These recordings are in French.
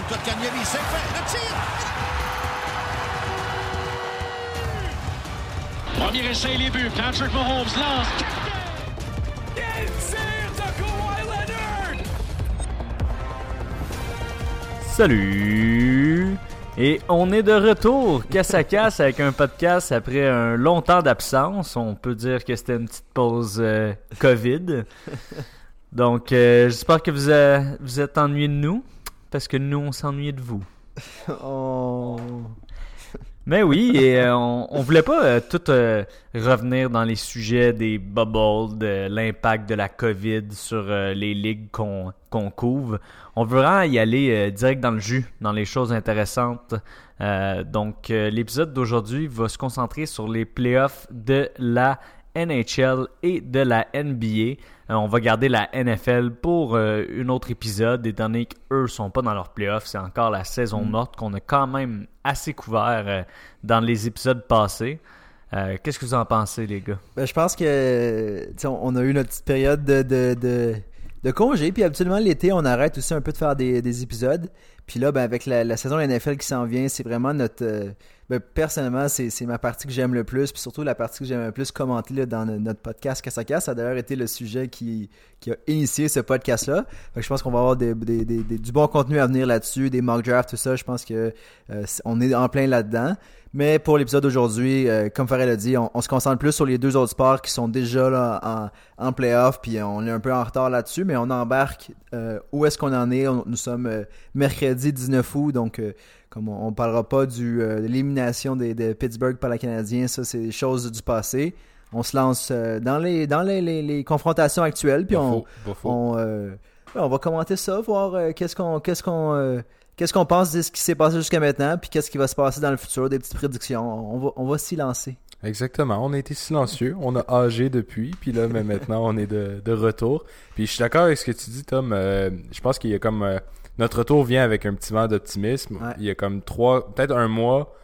devant Kotkaniemi. C'est fait. Le tir. Premier essai, les buts. Patrick Mahomes lance. Salut! Et on est de retour, casse à casse, avec un podcast après un long temps d'absence. On peut dire que c'était une petite pause euh, COVID. Donc, euh, j'espère que vous, euh, vous êtes ennuyés de nous, parce que nous, on s'ennuyait de vous. Oh. Mais oui, et euh, on, on voulait pas euh, tout euh, revenir dans les sujets des bubbles, de l'impact de la COVID sur les ligues qu'on qu'on couvre. On veut vraiment y aller direct dans le jus, dans les choses intéressantes. Donc, l'épisode d'aujourd'hui va se concentrer sur les playoffs de la NHL et de la NBA. Euh, on va garder la NFL pour euh, un autre épisode, étant donné qu'eux sont pas dans leurs playoffs. C'est encore la saison morte qu'on a quand même assez couvert euh, dans les épisodes passés. Euh, Qu'est-ce que vous en pensez, les gars? Ben, je pense que on on a eu notre petite période de, de, de, de congé, puis absolument l'été, on arrête aussi un peu de faire des, des épisodes. Puis là, ben, avec la, la saison de la NFL qui s'en vient, c'est vraiment notre. Personnellement, c'est ma partie que j'aime le plus, puis surtout la partie que j'aime le plus commenter là, dans no- notre podcast Casse à. Ça a d'ailleurs été le sujet qui, qui a initié ce podcast-là. Je pense qu'on va avoir des, des, des- du bon contenu à venir là-dessus, des mock drafts, tout ça. Je pense que euh, on est en plein là-dedans. Mais pour l'épisode d'aujourd'hui, euh, comme Farrell a dit, on, se concentre plus sur les deux autres sports qui sont déjà là en, en playoff, puis on est un peu en retard là-dessus, mais on embarque euh, où est-ce qu'on en est? Nous sommes euh, mercredi 19 août, donc comme on, on parlera pas du, euh, de l'élimination des, de Pittsburgh par la Canadien, ça c'est des choses du passé. On se lance euh, dans les dans les, les, les confrontations actuelles, puis on, faux, on, euh, on va commenter ça, voir qu'est-ce qu'on qu'est-ce qu'on qu'est-ce qu'on pense de ce qui s'est passé jusqu'à maintenant, puis qu'est-ce qui va se passer dans le futur, des petites prédictions. On va on va s'y lancer. Exactement. On a été silencieux. On a âgé depuis. Puis là, mais maintenant, on est de, de retour. Puis je suis d'accord avec ce que tu dis, Tom. Euh, je pense qu'il y a comme... euh, notre retour vient avec un petit vent d'optimisme. Ouais. Il y a comme trois... Peut-être un mois,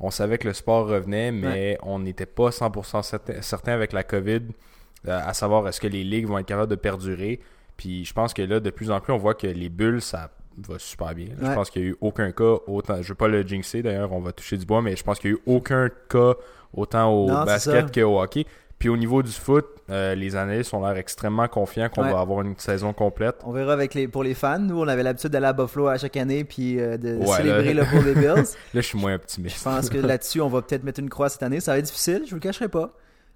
on savait que le sport revenait, mais on n'était pas 100% certain, certain avec la COVID, euh, à savoir est-ce que les ligues vont être capables de perdurer. Puis je pense que là, de plus en plus, on voit que les bulles, ça va super bien. Je pense qu'il n'y a eu aucun cas autant... Je veux pas le jinxer, d'ailleurs, on va toucher du bois, mais je pense qu'il n'y a eu aucun cas autant au Non, basket qu'au hockey. Puis au niveau du foot, euh, les analystes ont l'air extrêmement confiants qu'on Ouais. va avoir une saison complète. On verra avec les pour les fans. Nous, on avait l'habitude d'aller à Buffalo à chaque année puis euh, de Ouais, célébrer là. le pour les Bills. Là, je suis moins Je optimiste. pense que là-dessus, on va peut-être mettre une croix cette année. Ça va être difficile, je vous le cacherai pas.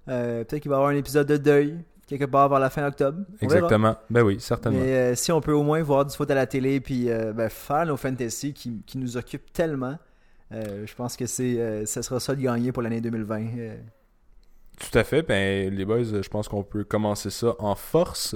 Euh, peut-être qu'il va y avoir un épisode de deuil quelque part vers la fin octobre. On verra. Exactement. Ben oui, certainement. Mais si on peut au moins voir du foot à la télé puis ben, faire nos fantasy qui, qui nous occupent tellement, je pense que c'est ça sera ça de gagner pour l'année 2020. Tout à fait. Ben, les boys, je pense qu'on peut commencer ça en force.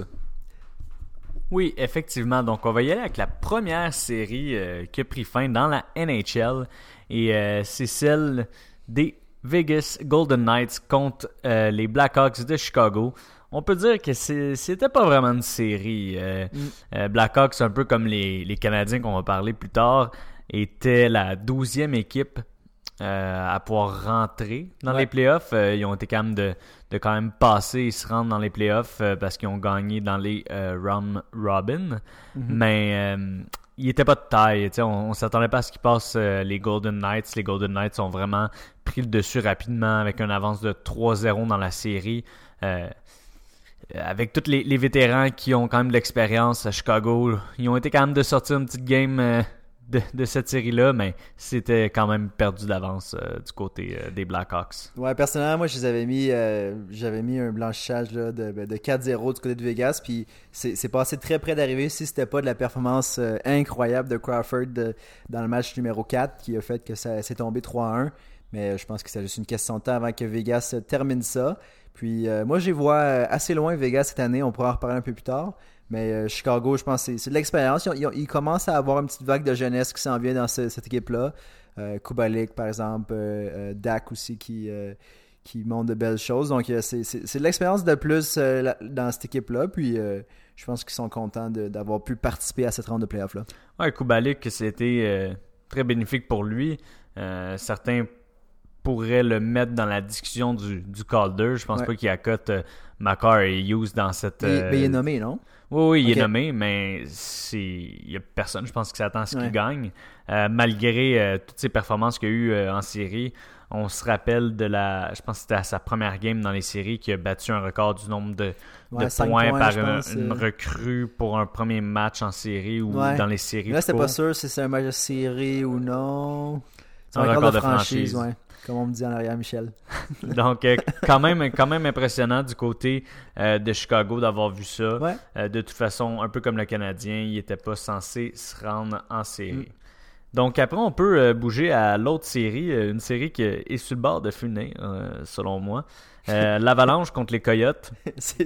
Oui, effectivement. Donc, on va y aller avec la première série euh, qui a pris fin dans la NHL. Et euh, c'est celle des Vegas Golden Knights contre euh, les Blackhawks de Chicago. On peut dire que c'est- c'était pas vraiment une série. Euh, Mm. euh, Blackhawks, un peu comme les, les Canadiens qu'on va parler plus tard, étaient la douzième équipe euh, à pouvoir rentrer dans Ouais. les playoffs. Euh, ils ont été capables de, de quand même passer et se rendre dans les playoffs euh, parce qu'ils ont gagné dans les round robin. Mais euh, ils n'étaient pas de taille. On, on s'attendait pas à ce qu'ils passent les Golden Knights. Les Golden Knights ont vraiment pris le dessus rapidement avec une avance de 3-0 dans la série. Avec tous les, les vétérans qui ont quand même de l'expérience à Chicago, ils ont été quand même de sortir une petite game euh, de, cette série-là, mais c'était quand même perdu d'avance euh, du côté euh, des Blackhawks. Ouais, personnellement, moi, mis, euh, j'avais mis un blanchissage là, de, ben, de 4-0 du côté de Vegas, puis c'est passé très près d'arriver si c'était pas de la performance incroyable de Crawford dans le match numéro 4 qui a fait que ça s'est tombé 3-1. Mais je pense que c'est juste une question de temps avant que Vegas termine ça. Puis moi, les vois assez loin, Vegas, cette année. On pourra en reparler un peu plus tard. Mais euh, Chicago, je pense que c'est- de l'expérience. Ils, commencent à avoir une petite vague de jeunesse qui s'en vient dans ce- cette équipe-là. Euh, Kubalik, par exemple, euh, Dak aussi qui, qui montre de belles choses. Donc, c'est de l'expérience de plus dans cette équipe-là. Puis, je pense qu'ils sont contents d'avoir pu participer à cette ronde de playoff-là. Ouais, Kubalik, c'était très bénéfique pour lui. Certains pourrait le mettre dans la discussion du, du Calder. Je pense Ouais. pas qu'il accote euh, Makar et Hughes dans cette. Euh, mais il est nommé, non? Oui, oui, il est nommé, mais c'est il y a personne, je pense, qui s'attend à ce qu'il gagne. Euh, malgré euh, toutes ses performances qu'il y a eu euh, en série, on se rappelle de la. Je pense que c'était à sa première game dans les séries qui a battu un record du nombre de, Ouais, de points, points, par pense, une euh. recrue pour un premier match en série ou Ouais. dans les séries. Là, c'était pas sûr si c'est un match de série ou non. C'est un, Un record, record de de franchise, franchise. ouais. Comme on me dit en arrière, Michel. Donc, euh, quand, même, quand même impressionnant du côté euh, de Chicago d'avoir vu ça. Ouais. Euh, de toute façon, un peu comme le Canadien, il n'était pas censé se rendre en série. Mm. Donc, après, on peut bouger à l'autre série, une série qui est sur le bord de finir, selon moi. Euh, L'Avalanche contre les Coyotes. c'est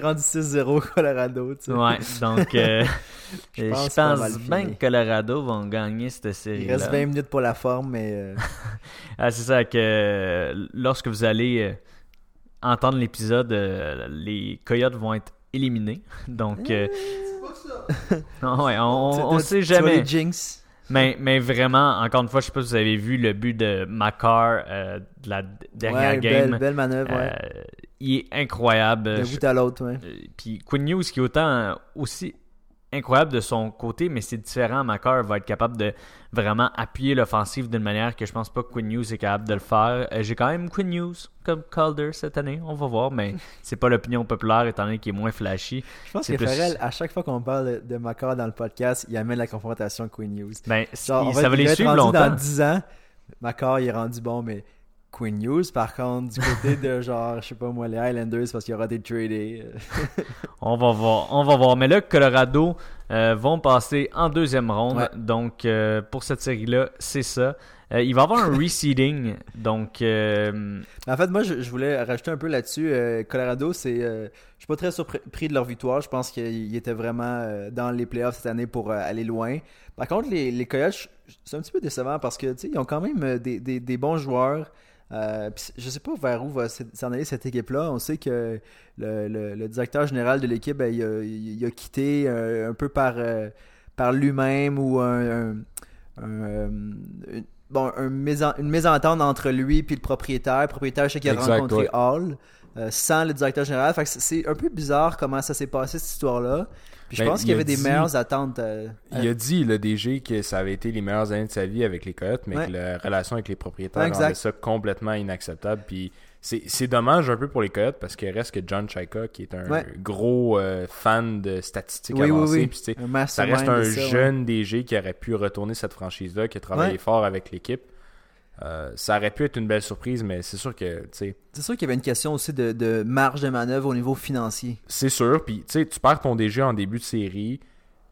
rendu 6-0 Colorado, tu sais. Ouais, donc euh, Je pense pas bien que Colorado vont gagner cette Il série. reste 20 minutes pour la forme, mais euh, Ah, c'est ça que euh, lorsque vous allez entendre l'épisode, les coyotes vont être éliminés. Donc, euh, non, ouais, on, tu- on tu- sait jamais. les jinx? Mais, mais vraiment, encore une fois, je sais pas si vous avez vu le but de Makar euh, de la dernière Ouais, game. belle, belle manœuvre, ouais. Euh, il est incroyable. D'un bout à l'autre, ouais. euh, Puis Quinn Hughes qui est autant aussi incroyable de son côté, mais c'est différent. Makar va être capable de vraiment appuyer l'offensive d'une manière que je pense pas que Quinn Hughes est capable de le faire. Euh, J'ai quand même Quinn Hughes comme Calder cette année, on va voir, mais c'est pas l'opinion populaire étant donné qu'il est moins flashy. Je pense que plus- Farrell, à chaque fois qu'on parle de Macar dans le podcast, il amène la confrontation Queen News. Ben, Genre, ça va les suivre longtemps. Dans 10 ans, Macar il est rendu bon, mais Queen News, par contre, du côté de genre, je sais pas moi, les Highlanders, parce qu'il y aura des tradés. euh, On va voir, on va voir. Mais là, Colorado euh, vont passer en deuxième ronde. Ouais. Donc, euh, pour cette série-là, c'est ça. Euh, il va y avoir un reseeding. Donc, En fait, moi, je, je voulais rajouter un peu là-dessus. Colorado, c'est, je suis pas très surpris de leur victoire. Je pense qu'ils étaient vraiment dans les playoffs cette année pour aller loin. Par contre, les, les Coyotes, c'est un petit peu décevant parce que ils ont quand même des, des- des bons joueurs. Euh, je sais pas vers où va s'en aller cette équipe-là. On sait que le, le- le directeur général de l'équipe, ben, il, a, il a quitté euh, un peu par, euh, par lui-même ou un, un- un, euh, une- bon, une mésentente entre lui et le propriétaire. Le propriétaire, je sais qu'il a Exact, rencontré ouais. Hall sans le directeur général. C'est un peu bizarre comment ça s'est passé cette histoire-là. Puis je Ben, pense qu'il y avait des meilleures attentes. euh, Il a dit, le DG, que ça avait été les meilleures années de sa vie avec les Coyotes, mais Ouais. que la relation avec les propriétaires Ouais, rendait ça complètement inacceptable. Puis c'est dommage un peu pour les Coyotes parce qu'il reste que John Chaika, qui est un Ouais. gros euh, fan de statistiques Oui, avancées. oui. Ça reste un ça, jeune DG qui aurait pu retourner cette franchise-là, qui a travaillé fort avec l'équipe. Euh, ça aurait pu être une belle surprise, mais c'est sûr que, C'est sûr qu'il y avait une question aussi de, de marge de manœuvre au niveau financier. C'est sûr, puis tu sais, tu perds ton DG en début de série,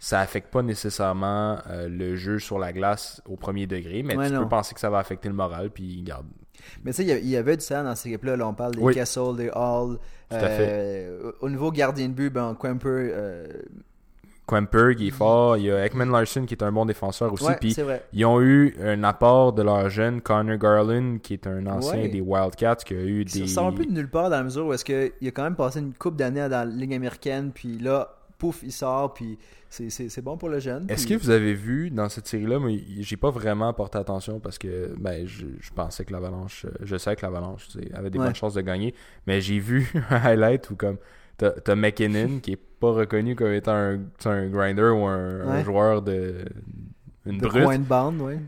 ça affecte pas nécessairement euh, le jeu sur la glace au premier degré, mais Ouais, tu non. peux penser que ça va affecter le moral, puis garde. Mais tu sais, il y avait du talent dans cette équipe-là. Là, on parle des Oui. Kessel, des Hall. Tout à Euh, Au niveau gardien de but, ben, Quemper. Quemper qui est fort, il y a Ekman Larson qui est un bon défenseur aussi, ouais, puis ils ont eu un apport de leur jeune Connor Garland qui est un ancien Ouais. des Wildcats qui a eu Ça des sort un peu de nulle part dans la mesure où est-ce qu'il a quand même passé une coupe d'années dans la Ligue américaine, puis là, pouf, il sort, puis c'est- bon pour le jeune. Est-ce puis- que vous avez vu dans cette série-là, moi j'ai pas vraiment porté attention parce que ben je, je pensais que l'Avalanche, euh, je sais que l'Avalanche avait des Ouais. bonnes chances de gagner, mais j'ai vu un highlight où comme t'as McKinnon qui est pas reconnu comme étant un, un grinder ou un, joueur de une de brute, coin de bande, ouais.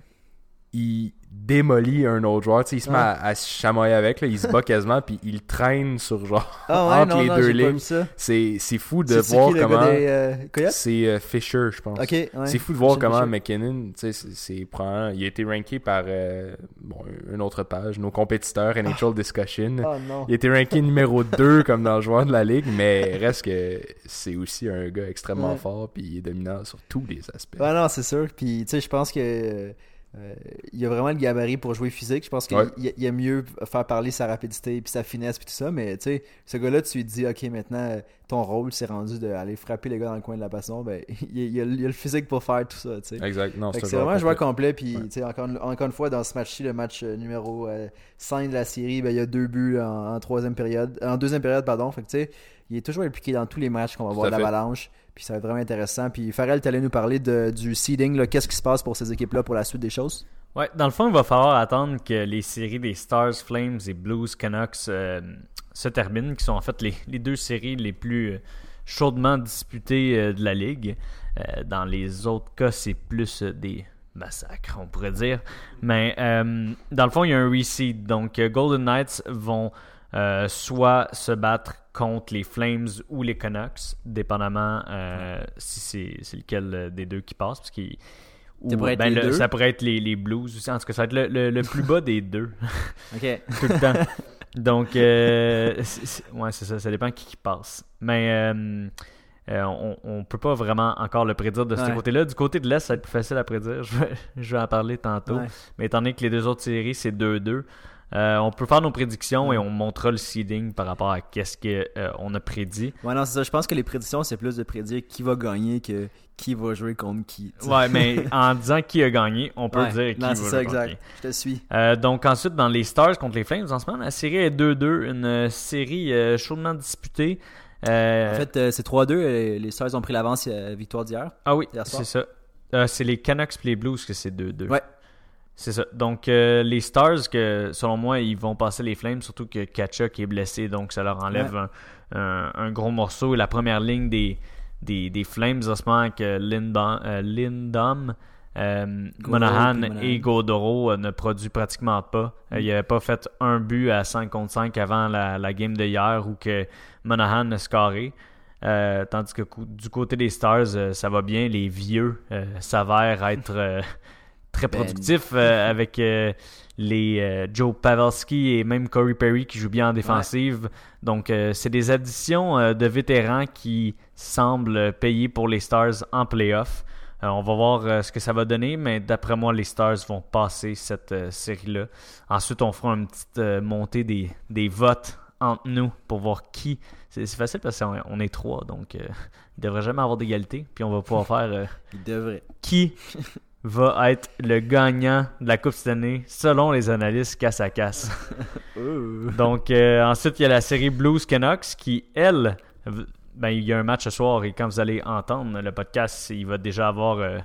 il démolit un autre joueur, tu sais, il se met à, à se chamoyer avec, là, il se bat quasiment puis il traîne sur genre Ah ouais, entre non, les non, deux lignes. C'est fou de voir qui, comment euh, c'est euh, Fisher, je pense. Ouais. C'est fou de voir Fisher, comment Fisher. McKinnon, tu sais, c'est- il a été ranké par euh, bon, une autre page, nos compétiteurs NHL Discussion. Oh non. Il a été ranké numéro 2 comme dans le joueur de la ligue, mais reste que c'est aussi un gars extrêmement Ouais. fort puis il est dominant sur tous les aspects. Ouais, non, c'est sûr. Puis, tu sais, je pense que. Euh, il a vraiment le gabarit pour jouer physique. Je pense qu'il Ouais. il- aime mieux faire parler sa rapidité puis sa finesse puis tout ça. Mais tu sais, ce gars-là, tu lui dis, OK, maintenant, euh, ton rôle, c'est rendu d'aller frapper les gars dans le coin de la passion. Ben, il, il a, il a le physique pour faire tout ça, tu sais. Exact. Non, Fait que un c'est vraiment un joueur complet. Puis, Ouais. encore, encore une fois, dans ce match-ci, le match euh, numéro euh, 5 de la série, ben, il y a deux buts en, en troisième période, en deuxième période, pardon. Fait que, tu sais, il est toujours impliqué dans tous les matchs qu'on va Tout voir de fait. Puis, ça va être vraiment intéressant. Puis, Farrell, tu allais nous parler de, du seeding. Qu'est-ce qui se passe pour ces équipes-là pour la suite des choses? Ouais, dans le fond, il va falloir attendre que les séries des Stars, Flames et Blues Canucks euh, se terminent, qui sont en fait les, les deux séries les plus euh, chaudement disputées euh, de la ligue. Dans les autres cas, c'est plus des massacres, on pourrait dire. Mais dans le fond, il y a un reseed. Donc, Golden Knights vont euh, soit se battre contre les Flames ou les Canucks, dépendamment euh, si c'est lequel euh, des deux qui passe. Parce ou, Ça pourrait être ben, les le- deux. ça pourrait être les, les Blues aussi. En tout cas, ça va être le, le- le plus bas des deux, Ok. tout le temps. Donc, euh, c'est- c'est- ouais, c'est ça. Ça dépend qui, qui passe. Mais on, on peut pas vraiment encore le prédire de ce côté-là. Du côté de l'Est, ça va être plus facile à prédire. Je vais, je vais en parler tantôt. Mais étant donné que les deux autres séries, c'est 2-2, euh, on peut faire nos prédictions et on montrera le seeding par rapport à qu'est-ce qu'on a prédit. Ouais, non, c'est ça. Je pense que les prédictions, c'est plus de prédire qui va gagner que qui va jouer contre qui. Ouais, mais en disant qui a gagné, on peut Ouais. dire qui Non, va c'est ça, exact. Je te suis. Euh, donc ensuite, dans les Stars contre les Flames, en ce moment, la série est 2-2, une euh, série euh, chaudement disputée. Euh, En fait, euh, c'est 3-2. euh, Les Stars ont pris l'avance euh, victoire d'hier. ah oui, c'est ça. Euh, c'est les Canucks et les Blues que c'est 2-2. Ouais. C'est ça. Donc, euh, les Stars, que selon moi, ils vont passer les Flames, surtout que Kachuk est blessé, donc ça leur enlève un, un- un gros morceau. Et la première ligne des, des, des Flames, en ce moment, avec euh, Lindom, euh, Lindom, euh, Monahan et Godoro ne produit pratiquement pas. Euh, il n'avait pas fait un but à 5 contre 5 avant la, la game de hier où que Monahan a scoré. Tandis que du côté des Stars, ça va bien. Les vieux s'avèrent être très Ben. productifs euh, avec euh, les euh, Joe Pavelski et même Corey Perry qui jouent bien en défensive. Donc, c'est des additions de vétérans qui semblent payer pour les Stars en playoff. On va voir ce que ça va donner, mais d'après moi, les Stars vont passer cette série-là. Ensuite, on fera une petite montée des, des votes entre nous pour voir qui. C'est facile parce qu'on on est trois, donc il devrait jamais avoir d'égalité. Puis on va pouvoir faire Il devrait. qui va être le gagnant de la Coupe cette année selon les analystes casse à casse. Donc euh, ensuite, il y a la série Blues Canucks qui, elle, ben, il y a un match ce soir et quand vous allez entendre le podcast, il va déjà avoir euh,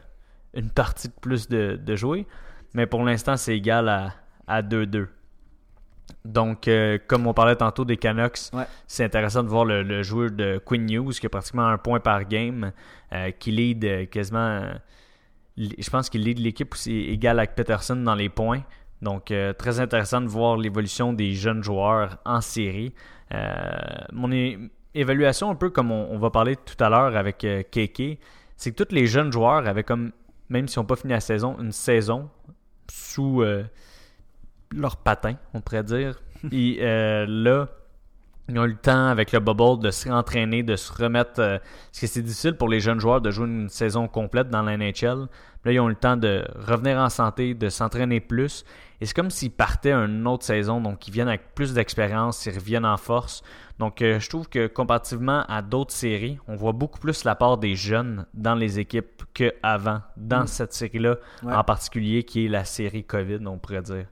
une partie de plus de, de jouer. Mais pour l'instant, c'est égal à, à 2-2. Donc, euh, comme on parlait tantôt des Canucks, Ouais. c'est intéressant de voir le, le joueur de Quinn News qui a pratiquement un point par game, euh, qui lead euh, quasiment. Je pense qu'il lead l'équipe aussi égal avec Peterson dans les points. Donc, euh, très intéressant de voir l'évolution des jeunes joueurs en série. Euh, mon évaluation, un peu comme on, on va parler tout à l'heure avec euh, Keke, c'est que tous les jeunes joueurs avaient comme, même s'ils n'ont pas fini la saison, une saison sous euh, leur patin, on pourrait dire. Et là, ils ont eu le temps avec le bubble de se réentraîner, de se remettre. euh, parce que c'est difficile pour les jeunes joueurs de jouer une saison complète dans la NHL. Là, ils ont eu le temps de revenir en santé, de s'entraîner plus. Et c'est comme s'ils partaient une autre saison. Donc, ils viennent avec plus d'expérience, ils reviennent en force. Donc, euh, je trouve que comparativement à d'autres séries, on voit beaucoup plus la part des jeunes dans les équipes qu'avant, dans Mm. cette série-là, Ouais. en particulier, qui est la série COVID, on pourrait dire.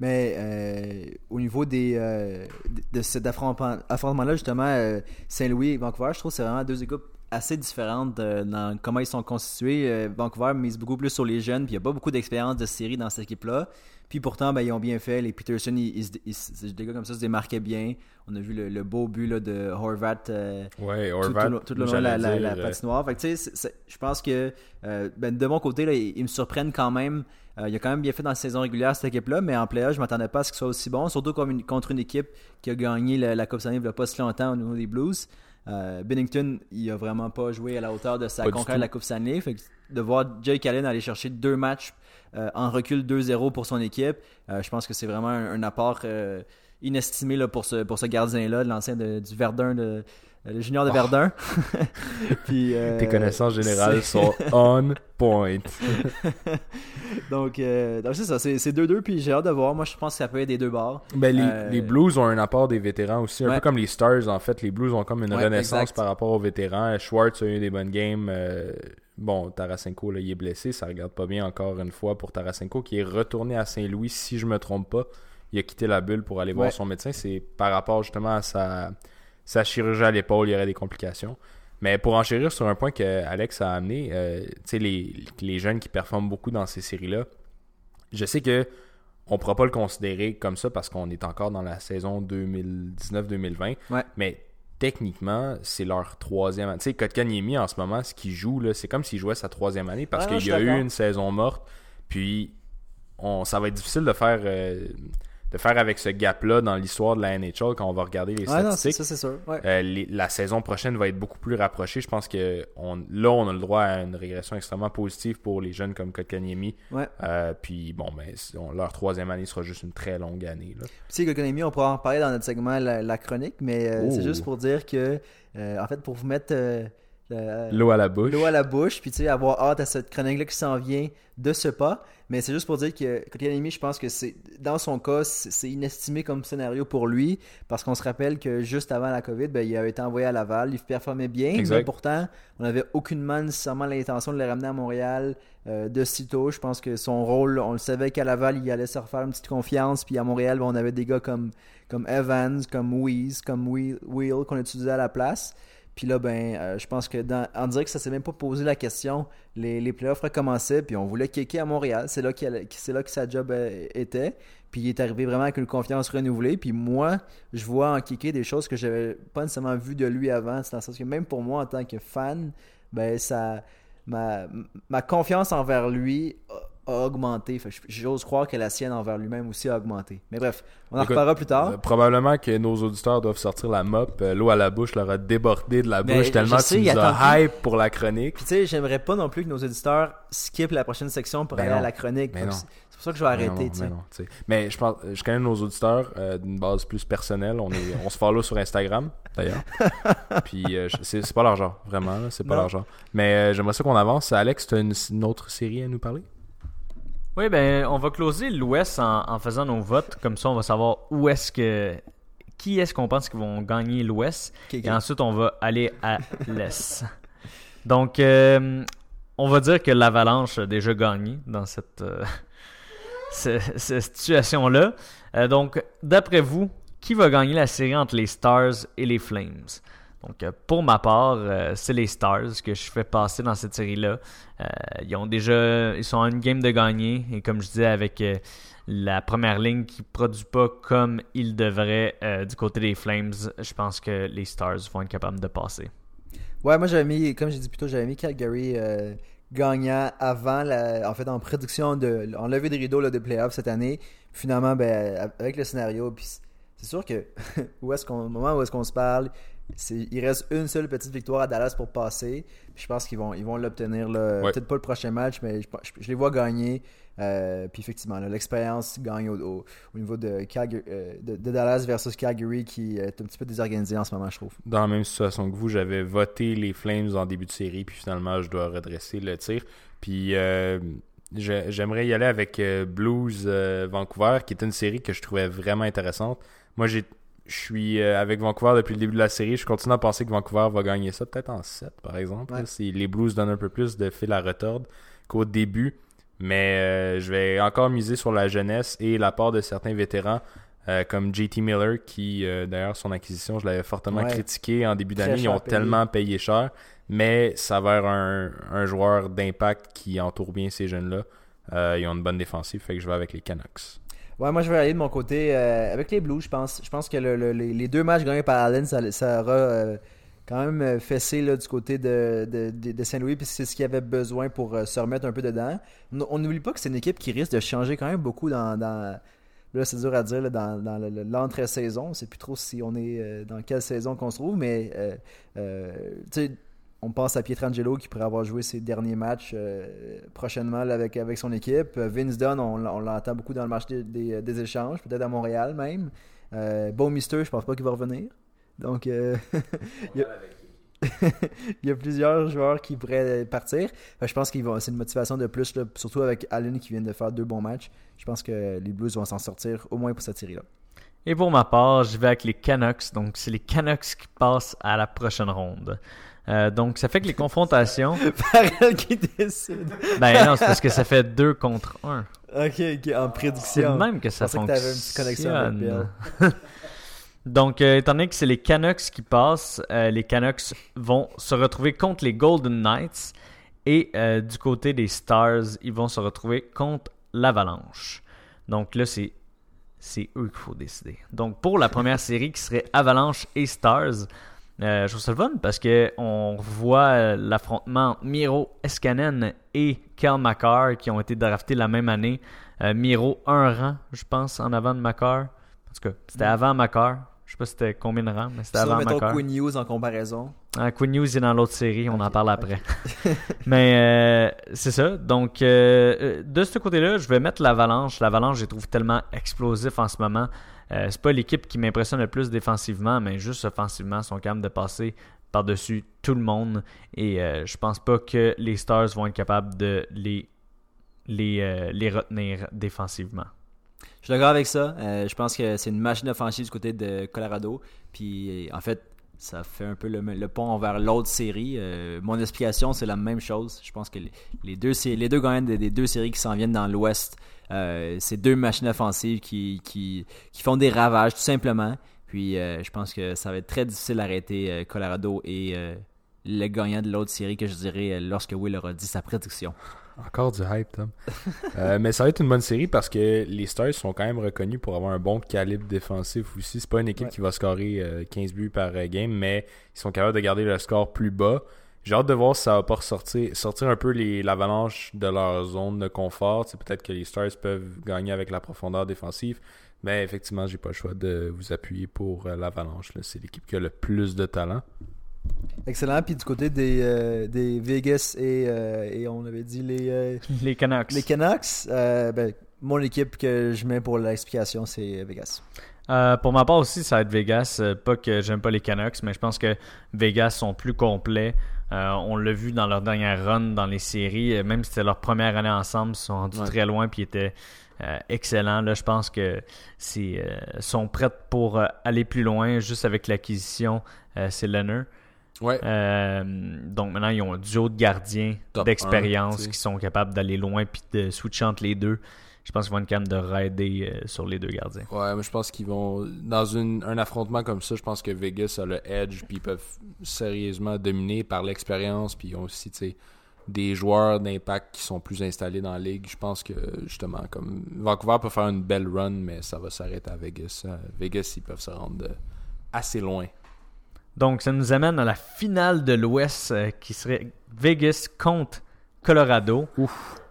Mais euh, au niveau des, euh, de, cet affrontement- affrontement-là, justement, euh, Saint-Louis et Vancouver, je trouve que c'est vraiment deux équipes assez différentes dans comment ils sont constitués. Vancouver mise beaucoup plus sur les jeunes, puis il n'y a pas beaucoup d'expérience de série dans cette équipe-là. Puis pourtant, ben, ils ont bien fait. Les Peterson, ils, ils des gars comme ça se démarquaient bien. On a vu le, le beau but là, de Horvat euh, Ouais, tout, Horvat. tout le- tout le long de la, patinoire. Fait que, je pense que euh, ben, de mon côté, là, ils, ils me surprennent quand même. Euh, il a quand même bien fait dans la saison régulière cette équipe-là, mais en playoff, je m'attendais pas à ce qu'il soit aussi bon, surtout contre une équipe qui a gagné la, la Coupe Stanley il n'y a pas si longtemps au niveau des Blues. Euh, Bennington, il a vraiment pas joué à la hauteur de sa Pas conquête de la Coupe Stanley. Fait que de voir Jake Allen aller chercher deux matchs euh, en recul 2-0 pour son équipe, euh, je pense que c'est vraiment un, un apport inestimé là, pour ce, pour ce gardien-là, de l'ancien du Verdun, de, le junior de Verdun. Puis, euh, Tes connaissances générales sont on point. donc, euh, donc c'est ça, c'est c'est 2-2, puis j'ai hâte de voir. Moi, je pense que ça peut être des deux bords. Ben, les, Euh, les Blues ont un apport des vétérans aussi, un Ouais. peu comme les Stars en fait. Les Blues ont comme une Ouais, renaissance exact. par rapport aux vétérans. Schwartz a eu des bonnes games. bon, Tarasenko, là, il est blessé, ça regarde pas bien encore une fois pour Tarasenko qui est retourné à Saint-Louis, si je me trompe pas. Il a quitté la bulle pour aller voir son médecin. C'est par rapport justement à sa, sa chirurgie à l'épaule, il y aurait des complications. Mais pour enchérir sur un point que Alex a amené, euh, tu sais, les, les jeunes qui performent beaucoup dans ces séries-là, Je sais que on pourra pas le considérer comme ça parce qu'on est encore dans la saison 2019-2020. Ouais. Mais techniquement, c'est leur troisième année. Tu sais, Kotkaniemi, en ce moment, ce qu'il joue, là, c'est comme s'il jouait sa troisième année parce qu'il y a eu une saison morte. Puis, on, ça va être difficile de faire, euh, de faire avec ce gap-là dans l'histoire de la NHL quand on va regarder les Ouais, non, c'est- statistiques. ça c'est sûr. Ouais. Euh, les- la saison prochaine va être beaucoup plus rapprochée. Je pense que on, là, on a le droit à une régression extrêmement positive pour les jeunes comme Kotkaniemi. Ouais. Euh, puis bon, ben, on- leur troisième année sera juste une très longue année. Là. Sais, l'économie, on pourra en parler dans notre segment la, la chronique, mais euh, Oh. c'est juste pour dire que, en fait, pour vous mettre L'eau à la bouche. l'eau à la bouche, puis tu sais, avoir hâte à cette chronique-là qui s'en vient de ce pas. Mais c'est juste pour dire que Kotkaniemi, je pense que c'est dans son cas, c'est inestimé comme scénario pour lui, parce qu'on se rappelle que juste avant la COVID, ben, il avait été envoyé à Laval, il performait bien, Exact. mais pourtant, on n'avait aucunement nécessairement l'intention de le ramener à Montréal euh, de sitôt. Je pense que son rôle, on le savait qu'à Laval, il allait se refaire une petite confiance, puis à Montréal, ben, on avait des gars comme, comme Evans, comme Weeze, comme Wheel, Wheel qu'on utilisait à la place. Puis là, ben, euh, je pense que dans, dirait que ça s'est même pas posé la question. Les, les playoffs recommençaient, puis on voulait kicker à Montréal. C'est là, là que sa job euh, était. Puis il est arrivé vraiment avec une confiance renouvelée. Puis moi, je vois en kicker des choses que j'avais pas nécessairement vues de lui avant. C'est dans le sens que même pour moi, en tant que fan, ben, ça, ma, ma confiance envers lui a, augmenté. Fait J'ose croire que la sienne envers lui-même aussi a augmenté. Mais bref, on en Écoute, reparlera plus tard. Euh, probablement que nos auditeurs doivent sortir la mop. Euh, L'eau à la bouche leur a débordé de la Mais bouche tellement sais, tu nous as hype pour la chronique. Puis tu sais, j'aimerais pas non plus que nos auditeurs skippent la prochaine section pour Ben aller à la chronique. Ben. C'est pour ça que je vais Mais arrêter. non, mais non, je pense, je connais nos auditeurs euh, d'une base plus personnelle. On est, on se follow sur Instagram d'ailleurs. Puis euh, c'est pas leur genre, vraiment. C'est pas Non. leur genre. Mais euh, j'aimerais ça qu'on avance. Alex, tu as une, une autre série à nous parler? Oui, ben, on va closer l'Ouest en, en faisant nos votes. Comme ça, on va savoir où est-ce que. Qui est-ce qu'on pense qu'ils vont gagner l'Ouest. Et ensuite, on va aller à l'Est. Donc, euh, on va dire que l'Avalanche a déjà gagné dans cette, euh, ce- cette situation-là. Euh, donc, d'après vous, qui va gagner la série entre les Stars et les Flames? Donc, euh, pour ma part, euh, c'est les Stars que je fais passer dans cette série-là. Euh, ils ont déjà, ils sont à une game de gagner et comme je disais avec la première ligne qui produit pas comme il devrait du côté des Flames, je pense que les Stars vont être capables de passer. Ouais, moi j'avais mis, comme j'ai dit plus tôt, j'avais mis Calgary gagnant avant, en fait, en prédiction de, en levée de rideau là, de playoffs cette année. Finalement, ben, avec le scénario, c'est sûr que où est-ce qu'on, au moment où est-ce qu'on se parle, il reste une seule petite victoire à Dallas pour passer. Puis je pense qu'ils vont, ils vont l'obtenir Ouais. peut-être pas le prochain match, mais je, je- je les vois gagner. Euh, puis effectivement, l'expérience gagne au, au- au niveau de, Calgary- euh, de, de Dallas versus Calgary qui est un petit peu désorganisé en ce moment, je trouve. Dans la même situation que vous, j'avais voté les Flames en début de série, puis finalement, je dois redresser le tir. Puis euh, j'ai- j'aimerais y aller avec Blues Vancouver, qui est une série que je trouvais vraiment intéressante. Moi, j'ai je suis euh, avec Vancouver depuis le début de la série. Je continue à penser que Vancouver va gagner ça, peut-être en 7 par exemple. Ouais. là, si les Blues donnent un peu plus de fil à retordre qu'au début. Mais euh, je vais encore miser sur la jeunesse et la part de certains vétérans euh, comme JT Miller, qui euh, d'ailleurs son acquisition, je l'avais fortement Ouais. critiqué en début d'année. Ils ont payé. tellement payé cher, mais s'avère un, un joueur d'impact qui entoure bien ces jeunes-là. Ils ont une bonne défensive, fait que je vais avec les Canucks. Ouais, moi je vais aller de mon côté euh, avec les Blues, je pense. Je pense que le- le- les, deux matchs gagnés par Allen, ça, aura euh, quand même euh, fessé là, du côté de, de, Saint-Louis, puis c'est ce qu'il avait besoin pour se remettre un peu dedans. On n'oublie pas que c'est une équipe qui risque de changer quand même beaucoup dans. dans là, c'est dur à dire là, dans, dans le- le- l'entre-saison. On ne sait plus trop si on est dans quelle saison qu'on se trouve, mais euh, euh, on pense à Pietrangelo qui pourrait avoir joué ses derniers matchs euh, prochainement avec, son équipe. Euh, Vince Dunn, on, l'entend beaucoup dans le match des, des- échanges, peut-être à Montréal même. Euh, Mister, je pense pas qu'il va revenir. Donc, euh, il, y a, plusieurs joueurs qui pourraient partir. Je pense que c'est une motivation de plus, surtout avec Allen qui vient de faire deux bons matchs. Je pense que les Blues vont s'en sortir au moins pour cette série-là. Et pour ma part, je vais avec les Canucks. Donc, c'est les Canucks qui passent à la prochaine ronde. Euh, donc, ça fait que les confrontations. Farrell qui décide. ben non, c'est parce que ça fait deux contre un. Ok, ok, en C'est prédiction. de même que ça Je pensais que une petite connexion avec fonctionne. Donc, euh, étant donné que c'est les Canucks qui passent, euh, les Canucks vont se retrouver contre les Golden Knights. Et du côté des Stars, ils vont se retrouver contre l'Avalanche. Donc là, c'est c'est eux qu'il faut décider. Donc pour la première série qui serait Avalanche et Stars, euh, je trouve ça le fun parce que on voit euh, l'affrontement entre Miro Eskanen et Kel Makar qui ont été draftés la même année. Euh, Miro un rang, je pense, en avant de Makar. En tout cas, c'était avant Makar. Je sais pas c'était combien de rangs, mais c'était avant mettons Makar. Quinn Hughes en comparaison. Ah, Quinn Hughes est dans l'autre série, on en parle après. Mais euh, c'est ça. Donc, euh, euh, de ce côté-là, je vais mettre l'Avalanche. L'Avalanche, je les trouve tellement explosif en ce moment. Euh, c'est pas l'équipe qui m'impressionne le plus défensivement, mais juste offensivement, ils sont capables de passer par-dessus tout le monde. Et je pense pas que les Stars vont être capables de les, les, les retenir défensivement. Je suis d'accord avec ça. Je pense que c'est une machine offensive du côté de Colorado. Puis, en fait, ça fait un peu le, pont vers l'autre série. Euh, mon explication, c'est la même chose. Je pense que les, deux, les gagnants des, deux séries qui s'en viennent dans l'Ouest, euh, c'est deux machines offensives qui, font des ravages, tout simplement. Puis, euh, je pense que ça va être très difficile d'arrêter Colorado et le gagnant de l'autre série, que je dirais lorsque Will aura dit sa prédiction. Encore du hype, Tom. Euh, mais ça va être une bonne série parce que les Stars sont quand même reconnus pour avoir un bon calibre défensif aussi. C'est pas une équipe Ouais. qui va scorer euh, 15 buts par euh, game, mais ils sont capables de garder le score plus bas. J'ai hâte de voir si ça va pas ressortir, sortir un peu l'avalanche de leur zone de confort. C'est peut-être que les Stars peuvent gagner avec la profondeur défensive. Mais effectivement, j'ai pas le choix de vous appuyer pour euh, l'avalanche. C'est l'équipe qui a le plus de talent. Excellent. Puis, du côté des, euh, des Vegas et, euh, et on avait dit les. euh, Les Canucks. Les Canucks, ben, mon équipe que je mets pour l'explication, c'est Vegas. Pour ma part aussi, ça va être Vegas. Pas que j'aime pas les Canucks, mais je pense que Vegas sont plus complets. On l'a vu dans leur dernière run dans les séries. Même si c'était leur première année ensemble, ils sont rendus Ouais. très loin puis ils étaient euh, excellents. Là, je pense que c'est euh, sont prêts pour euh, aller plus loin juste avec l'acquisition. C'est Leonard. Ouais. Euh, donc maintenant, ils ont un duo de gardiens d'expérience qui sont capables d'aller loin puis de switcher entre les deux. Je pense qu'ils vont être capables de raider euh, sur les deux gardiens. Ouais, mais je pense qu'ils vont. Dans une, un affrontement comme ça, je pense que Vegas a le edge, puis ils peuvent sérieusement dominer par l'expérience, puis ils ont aussi, tu sais, des joueurs d'impact qui sont plus installés dans la ligue. Je pense que, justement, comme Vancouver peut faire une belle run, mais ça va s'arrêter à Vegas. Euh, Vegas, ils peuvent se rendre assez loin. Donc, ça nous amène à la finale de l'Ouest euh, qui serait Vegas contre Colorado.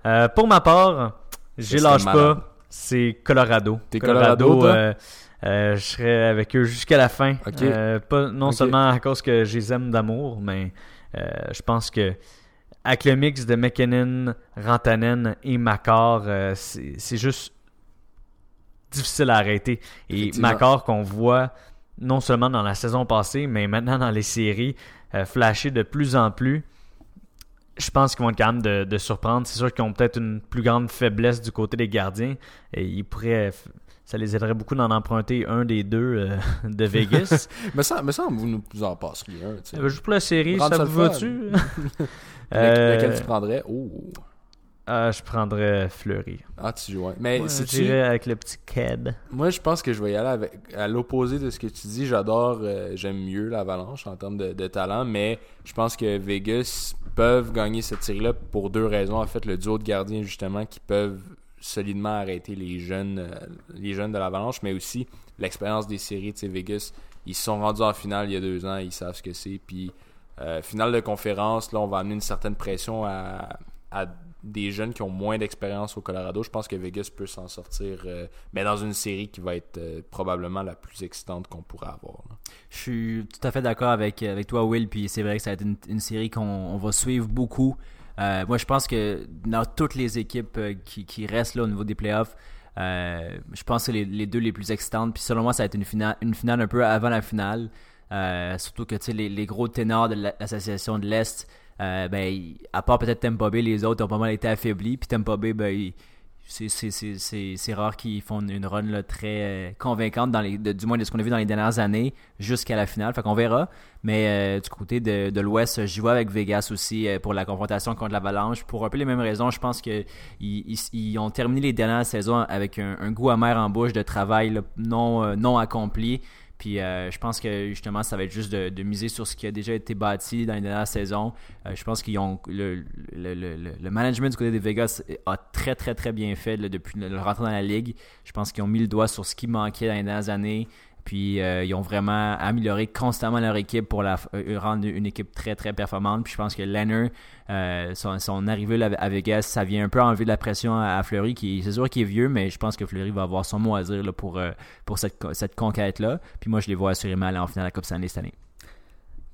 Euh, pour ma part, serait lâche pas. C'est Colorado. T'es Colorado, euh, je serai avec eux jusqu'à la fin. Pas, non seulement à cause que je les aime d'amour, mais je pense que avec le mix de McKinnon, Rantanen et Makar, c'est juste difficile à arrêter. Et. Makar qu'on voit non seulement dans la saison passée, mais maintenant dans les séries, euh, flasher de plus en plus. Je pense qu'ils vont être capables de, de surprendre. C'est sûr qu'ils ont peut-être une plus grande faiblesse du côté des gardiens. Et ils pourraient, ça les aiderait beaucoup d'en emprunter un des deux euh, de Vegas. Mais ça, mais ça vous nous en passeriez un. Euh, Juste pour la série, ça vous va-tu? Lequel- Euh, Lequel tu prendrais? Oh ah, je prendrais Fleury. Ah, tu joues. Mais Ouais, dirais avec le petit Ked. Moi, je pense que je vais y aller avec, à l'opposé de ce que tu dis. J'adore, euh, j'aime mieux l'Avalanche en termes de, de talent, mais je pense que Vegas peuvent gagner cette série-là pour deux raisons. En fait, le duo de gardiens, justement, qui peuvent solidement arrêter les jeunes, euh, les jeunes de l'Avalanche, mais aussi l'expérience des séries. Tu sais, Vegas, ils se sont rendus en finale il y a deux ans, ils savent ce que c'est. Puis, euh, finale de conférence, là, on va amener une certaine pression à, à des jeunes qui ont moins d'expérience au Colorado. Je pense que Vegas peut s'en sortir, euh, mais dans une série qui va être euh, probablement la plus excitante qu'on pourra avoir. Je suis tout à fait d'accord avec, toi, Will. Puis c'est vrai que ça va être une, série qu'on on va suivre beaucoup. Euh, moi, je pense que dans toutes les équipes qui, restent là au niveau des playoffs, je pense que c'est les, les deux les plus excitantes. Puis selon moi, ça va être une finale, une finale un peu avant la finale. Surtout que les, les gros ténors de la- l'association de l'Est, euh, ben, à part peut-être Tampa Bay, les autres ont pas mal été affaiblis. Puis Tampa ben, c'est- rare qu'ils font une run très euh, convaincante, dans les, du moins de ce qu'on a vu dans les dernières années, jusqu'à la finale. Fait verra. Mais euh, du côté de, l'Ouest, j'y vois avec Vegas aussi pour la confrontation contre l'Avalanche. Pour un peu les mêmes raisons, je pense qu'ils ils, ils ont terminé les dernières saisons avec un, goût amer en bouche de travail non, non accompli. Puis euh, je pense que justement, ça va être juste de, miser sur ce qui a déjà été bâti dans les dernières saisons. Euh, je pense qu'ils ont le, le, le, le, management du côté des Vegas a très très très bien fait là, depuis le rentrée dans la ligue. Je pense qu'ils ont mis le doigt sur ce qui manquait dans les dernières années. Puis euh, ils ont vraiment amélioré constamment leur équipe pour la euh, rendre une équipe très très performante. Puis je pense que Leonard, euh, son, arrivée à Vegas, ça vient un peu enlever de la pression à, Fleury, qui c'est sûr qu'il est vieux, mais je pense que Fleury va avoir son mot à dire pour, pour cette, cette conquête-là. Puis moi, je les vois assurément aller en finale de la Coupe Stanley cette année.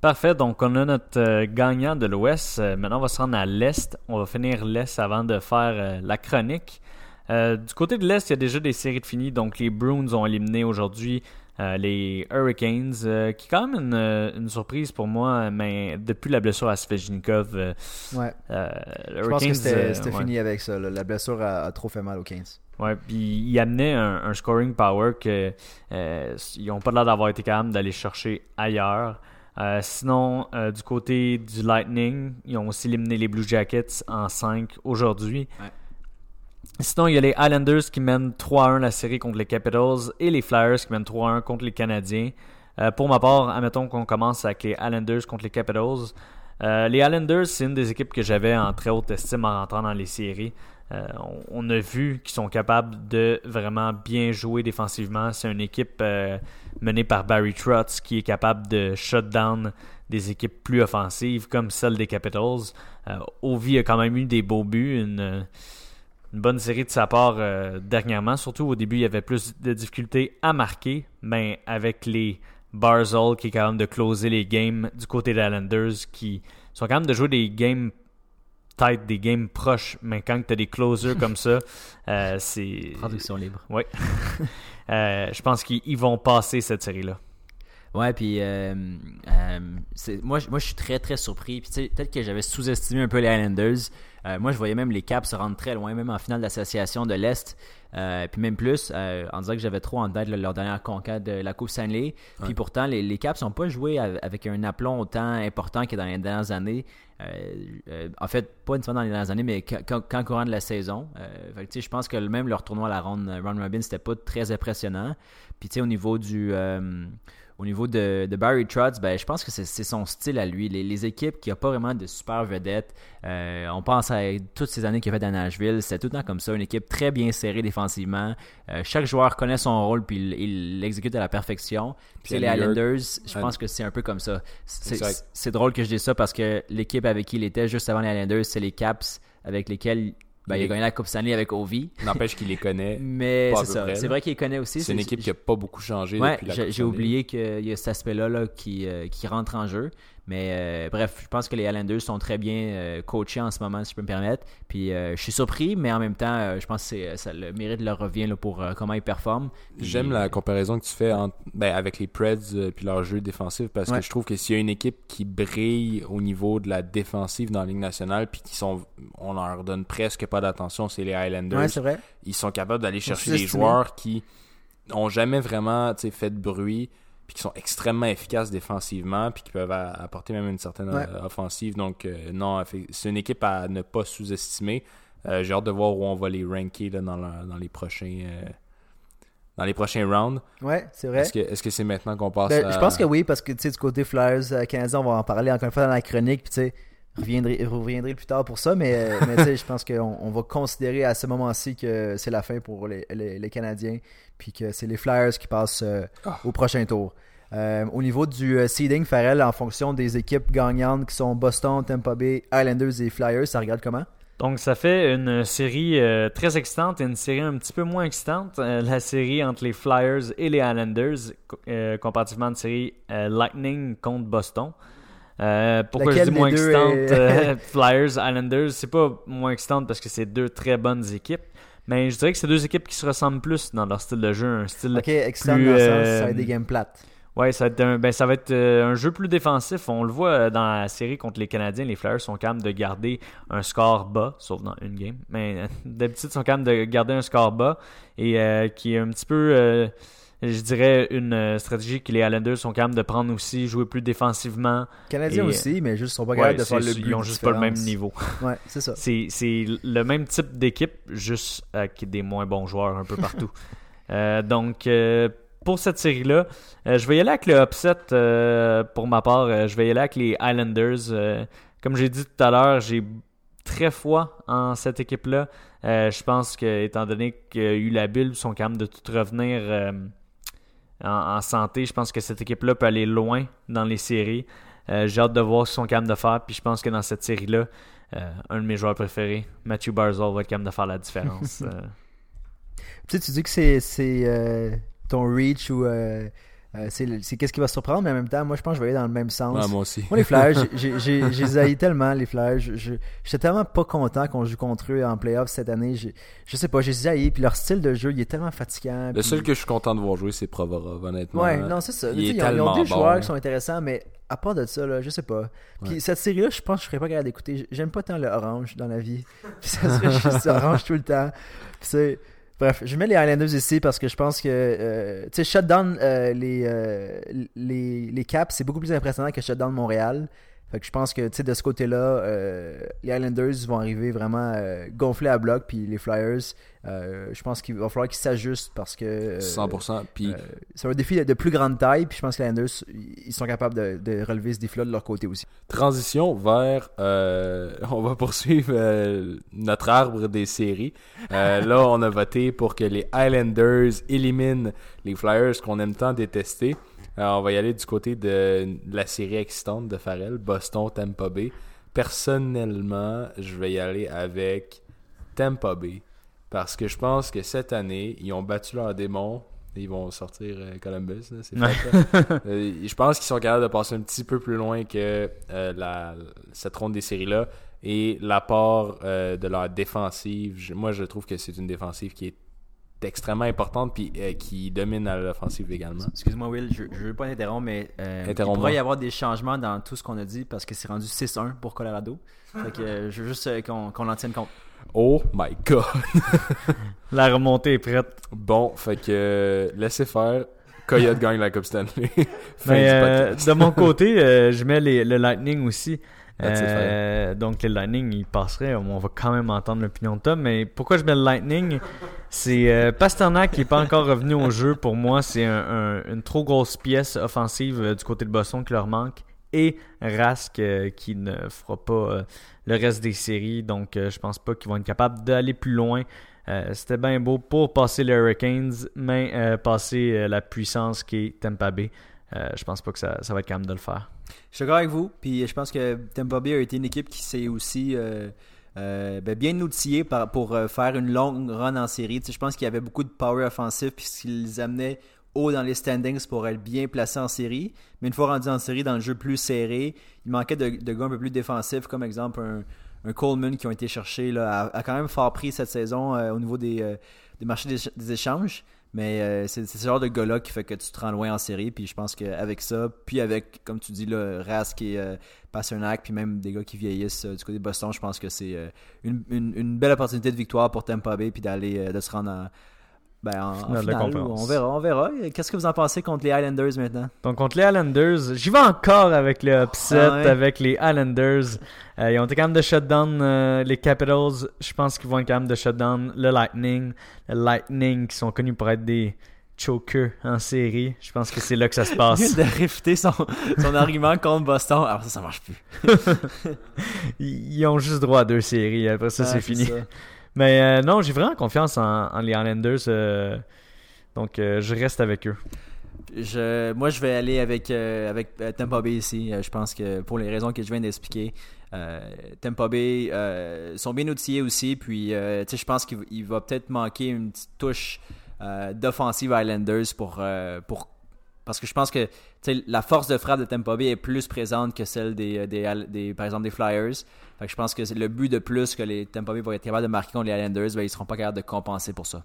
Parfait, donc on a notre gagnant de l'Ouest. maintenant, on va se rendre à l'Est. On va finir l'Est avant de faire la chronique. du côté de l'Est, il y a déjà des séries de finis. Donc les Bruins ont éliminé aujourd'hui euh, les Hurricanes, euh, qui est quand même une, euh, une, surprise pour moi, mais depuis la blessure à Svechnikov, ouais. Je pense que c'était fini avec ça. La blessure a, trop fait mal aux 15. Ouais, puis il amenait un, scoring power que ils n'ont pas l'air d'avoir été capables d'aller chercher ailleurs. sinon, du côté du Lightning, ils ont aussi éliminé les Blue Jackets en 5 aujourd'hui. Ouais. Sinon, il y a les Islanders qui mènent 3-1 la série contre les Capitals et les Flyers qui mènent 3-1 contre les Canadiens. Euh, pour ma part, admettons qu'on commence avec les Islanders contre les Capitals. Euh, les Islanders, c'est une des équipes que j'avais en très haute estime en rentrant dans les séries. Euh, on, a vu qu'ils sont capables de vraiment bien jouer défensivement. C'est une équipe menée par Barry Trotz qui est capable de shut down des équipes plus offensives comme celle des Capitals. Ovi a quand même eu des beaux buts, une bonne série de sa part euh, dernièrement. Surtout au début, il y avait plus de difficultés à marquer, mais avec les Barzell qui est capable de closer les games du côté des Islanders qui sont capables de jouer des games tight, des games proches, mais quand tu as des closers comme ça, euh, c'est. Traduction libre. Oui. Euh, je pense qu'ils vont passer cette série-là. Ouais, puis moi, moi je suis très très surpris. Puis peut-être que j'avais sous-estimé un peu les Islanders. Euh, moi, je voyais même les Caps se rendre très loin, même en finale d'association de l'Est. Euh, puis même plus, euh, en disant que j'avais trop en tête leur dernière conquête de la Coupe Stanley. Puis pourtant, les, les Caps n'ont pas joué avec un aplomb autant important que dans les dernières années. en fait, pas nécessairement dans les dernières années, mais quand, courant de la saison. Fait je pense que même leur tournoi à la ronde Ron Robin, c'était pas très impressionnant. Puis au niveau du au niveau de, Barry Trotz, ben, je pense que c'est son style à lui. Les, équipes qui n'ont pas vraiment de super vedettes, euh, on pense à toutes ces années qu'il a fait à Nashville, c'est tout le temps comme ça, une équipe très bien serrée défensivement. Euh, chaque joueur connaît son rôle puis il l'exécute à la perfection. Puis les Islanders, je pense que c'est un peu comme ça. C'est drôle que je dise ça parce que l'équipe avec qui il était juste avant les Islanders, c'est les Caps avec lesquels ben, il a gagné la Coupe Stanley avec Ovi. N'empêche qu'il les connaît. Mais c'est ça. C'est vrai qu'il les connaît aussi. C'est une équipe qui n'a pas beaucoup changé ouais, depuis la J'ai oublié qu'il y a cet aspect-là là, qui, euh, qui rentre en jeu. Mais euh, bref, je pense que les Islanders sont très bien euh, coachés en ce moment, si je peux me permettre. Puis je suis surpris, mais en même temps, je pense que ça, le mérite leur revient là, pour comment ils performent. J'aime la comparaison que tu fais ben, avec les Preds puis leur jeu défensif parce que je trouve que s'il y a une équipe qui brille au niveau de la défensive dans la Ligue nationale puis qui sont, on leur donne presque pas d'attention, c'est les Islanders. Ouais, c'est vrai. Ils sont capables d'aller chercher des joueurs qui ont jamais vraiment fait de bruit puis qui sont extrêmement efficaces défensivement, puis qui peuvent apporter même une certaine euh, offensive. Donc, euh, non, c'est une équipe à ne pas sous-estimer. Euh, j'ai hâte de voir où on va les ranker là, dans, dans, les prochains. dans les prochains rounds. Ouais, c'est vrai. Est-ce que c'est maintenant qu'on passe ben, Je pense que oui, parce que du côté Flyers canadien, on va en parler encore une fois dans la chronique. Puis tu sais, reviendrai, reviendrai plus tard pour ça, mais, mais je pense qu'on on va considérer à ce moment-ci que c'est la fin pour les, les Canadiens puis que c'est les Flyers qui passent euh, ah. au prochain tour. Euh, au niveau du euh, seeding, Farrell, en fonction des équipes gagnantes qui sont Boston, Tampa Bay, Islanders et Flyers, ça regarde comment? Donc, ça fait une série très excitante et une série un petit peu moins excitante. la série entre les Flyers et les Islanders, comparativement à une série Lightning contre Boston. Pourquoi je dis moins excitante Flyers, Islanders? C'est pas moins excitante parce que c'est deux très bonnes équipes. Mais je dirais que c'est deux équipes qui se ressemblent plus dans leur style de jeu. Un style ok, plus, dans ça va être des euh, games plates. Ouais, ça va être, un, ben, ça va être euh, un jeu plus défensif. On le voit euh, dans la série contre les Canadiens. Les Flyers sont capables de garder un score bas, sauf dans une game. Mais d'habitude, ils sont capables de garder un score bas et qui est un petit peu je dirais, une euh, stratégie que les Islanders sont capables de prendre aussi, jouer plus défensivement. Canadiens aussi, mais juste sont pas capables de faire le but. Ils ont juste pas le même niveau. Ouais, c'est ça. C'est le même type d'équipe, juste avec des moins bons joueurs un peu partout. Euh, donc, euh, pour cette série-là, euh, je vais y aller avec le upset pour ma part. je vais y aller avec les Islanders. Comme j'ai dit tout à l'heure, j'ai très foi en cette équipe-là. Je pense que, étant donné qu'il y a eu la bulle, ils sont capables de tout revenir en, en santé. Je pense que cette équipe-là peut aller loin dans les séries. Euh, j'ai hâte de voir ce qu'ils sont capables de faire. Puis je pense que dans cette série-là, euh, un de mes joueurs préférés, Matthew Barzal, va être capable de faire la différence. Euh, Tu sais, tu dis que c'est ton reach ou euh, c'est qu'est-ce qui va surprendre, mais en même temps, moi je pense que je vais aller dans le même sens. Moi aussi. Moi, les Flyers, j'ai- j'ai j'ai zaï tellement, les Flyers. Je- je- J'étais tellement pas content qu'on joue contre eux en playoff cette année. J'ai- Je sais pas, j'ai zaï. Puis leur style de jeu, il est tellement fatigant. Le puis- seul que je suis content de voir jouer, c'est Provorov, honnêtement. Ouais, non, c'est ça. Il est ils, ont, ils bon, joueurs qui sont intéressants, mais à part de ça, là, je sais pas. Puis Ouais. cette série-là, je pense que je serais pas capable d'écouter. J'aime pas tant le orange dans la vie. Puis ça serait juste orange tout le temps. Puis c'est. Bref, je mets les Highlanders ici parce que je pense que, euh, tu sais, shutdown euh, les, euh, les, les Caps, c'est beaucoup plus impressionnant que shutdown Montréal. Fait que je pense que, de ce côté-là, euh, les Islanders vont arriver vraiment euh, gonflés à bloc, puis les Flyers, euh, je pense qu'il va falloir qu'ils s'ajustent parce que... euh, 100%. Puis euh, c'est un défi de, de plus grande taille, puis je pense que les Islanders, ils sont capables de, de relever ce défi-là de leur côté aussi. transition vers. on va poursuivre notre arbre des séries. Là, on a voté pour que les Highlanders éliminent les Flyers qu'on aime tant détester. Alors, on va y aller du côté de la série excitante de Farrell, Boston, Tampa Bay. Personnellement, je vais y aller avec Tampa Bay. Parce que je pense que cette année, ils ont battu leur démon. Ils vont sortir euh, Columbus, là, c'est fait. là. Euh, je pense qu'ils sont capables de passer un petit peu plus loin que euh, la, cette ronde des séries-là. Et l'apport euh, de leur défensive, je- moi je trouve que c'est une défensive qui est extrêmement importante puis euh, qui domine à l'offensive également. Excuse-moi, Will, je, je veux pas t'interrompre, mais euh, il pourrait y avoir des changements dans tout ce qu'on a dit parce que c'est rendu 6-1 pour Colorado. Fait que euh, je veux juste euh, qu'on en tienne compte. Oh my god! la remontée est prête. Bon, fait que euh, laissez faire. Coyote gagne la Coupe Stanley. fin Mais du euh, podcast. de mon côté, euh, je mets les- le Lightning aussi. Euh, donc le Lightning, il passerait. On va quand même entendre l'opinion de Tom. Mais pourquoi je mets le Lightning? C'est euh, Pasternak qui n'est pas encore revenu au jeu. Pour moi, c'est un- un- une trop grosse pièce offensive euh, du côté de Boston qui leur manque. Et Rask euh, qui ne fera pas le reste des séries. Donc je pense pas qu'ils vont être capables d'aller plus loin. C'était bien beau pour passer les Hurricanes, mais passer la puissance qui est Tampa Bay. Je pense pas que ça, va être calme de le faire. Je suis d'accord avec vous, puis je pense que Tampa Bay a été une équipe qui s'est aussi euh, ben, bien outillée par- pour euh, faire une longue run en série. Je pense qu'il y avait beaucoup de power offensif, puis ce qui les amenait haut dans les standings pour être bien placés en série. Mais une fois rendu en série, dans le jeu plus serré, il manquait de, gars un peu plus défensifs, comme exemple un, Coleman qui ont été cherchés, là, a, quand même fort pris cette saison euh, au niveau des, marchés des, échanges. Mais c'est ce genre de gars-là qui fait que tu te rends loin en série. Puis je pense qu'avec ça, puis avec, comme tu dis, là, Rask et Pasternak, puis même des gars qui vieillissent euh, du côté de Boston, je pense que c'est euh, une, une- une belle opportunité de victoire pour Tampa Bay, puis d'aller euh, de se rendre en, ben, en, en Finale de finale. conférence. On verra, on verra. Qu'est-ce que vous en pensez contre les Highlanders maintenant? Donc contre les Islanders, j'y vais encore avec le upset Ah ouais? avec les Islanders. Euh, ils ont été capables de shutdown euh, les Capitals. Je pense qu'ils vont être capables de shutdown le Lightning. Le Lightning qui sont connus pour être des chokers en série. Je pense que c'est là que ça se Il passe. de réfuter son, son argument contre Boston. Alors ça, ça marche plus. Ils ont juste droit à deux séries. Après ça, Ah, c'est fini. ça. Mais euh, non, j'ai vraiment confiance en, en les Islanders. euh, donc euh, je reste avec eux. Je, moi, je vais aller avec, avec Tampa Bay ici. Je pense que pour les raisons que je viens d'expliquer, euh, Tampa Bay sont bien outillés aussi. Puis, je pense qu'il il va peut-être manquer une petite touche d'offensive Islanders pour, euh, pour. Parce que je pense que la force de frappe de Tampa Bay est plus présente que celle des, des, des- par exemple, des Flyers. Fait que je pense que le but de plus que les Tampa Bay vont être capables de marquer contre les Islanders, ben, ils seront pas capables de compenser pour ça.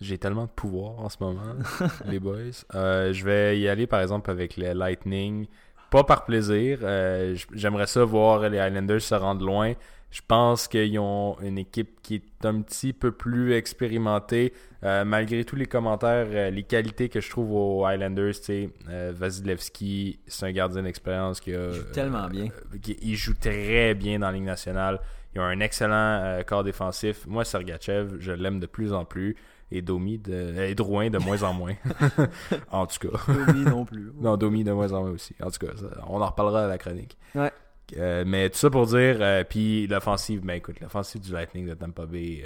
J'ai tellement de pouvoir en ce moment, les boys. Euh, je vais y aller par exemple avec les Lightning. Pas par plaisir. Euh, J'aimerais ça voir les Highlanders se rendre loin. Je pense qu'ils ont une équipe qui est un petit peu plus expérimentée. Euh, malgré tous les commentaires, euh, les qualités que je trouve aux Highlanders, tu sais, euh, Vasilevski, c'est un gardien d'expérience qui a. Il joue tellement bien. euh, qui- il joue très bien dans la Ligue nationale. Il a un excellent corps défensif. Moi, Sergachev, je l'aime de plus en plus. et Domi de, et Drouin de moins en moins. en tout cas. Domi non plus. Non, Domi de moins en moins aussi. En tout cas, ça- on en reparlera à la chronique. Ouais. Euh, mais tout ça pour dire, euh, puis l'offensive, ben écoute, l'offensive du Lightning de Tampa Bay,